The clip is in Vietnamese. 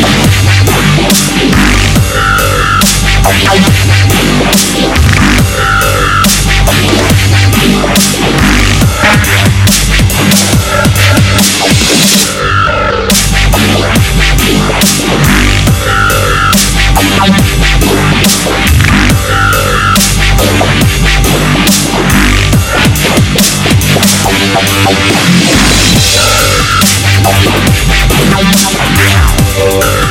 Now, now, now. Power.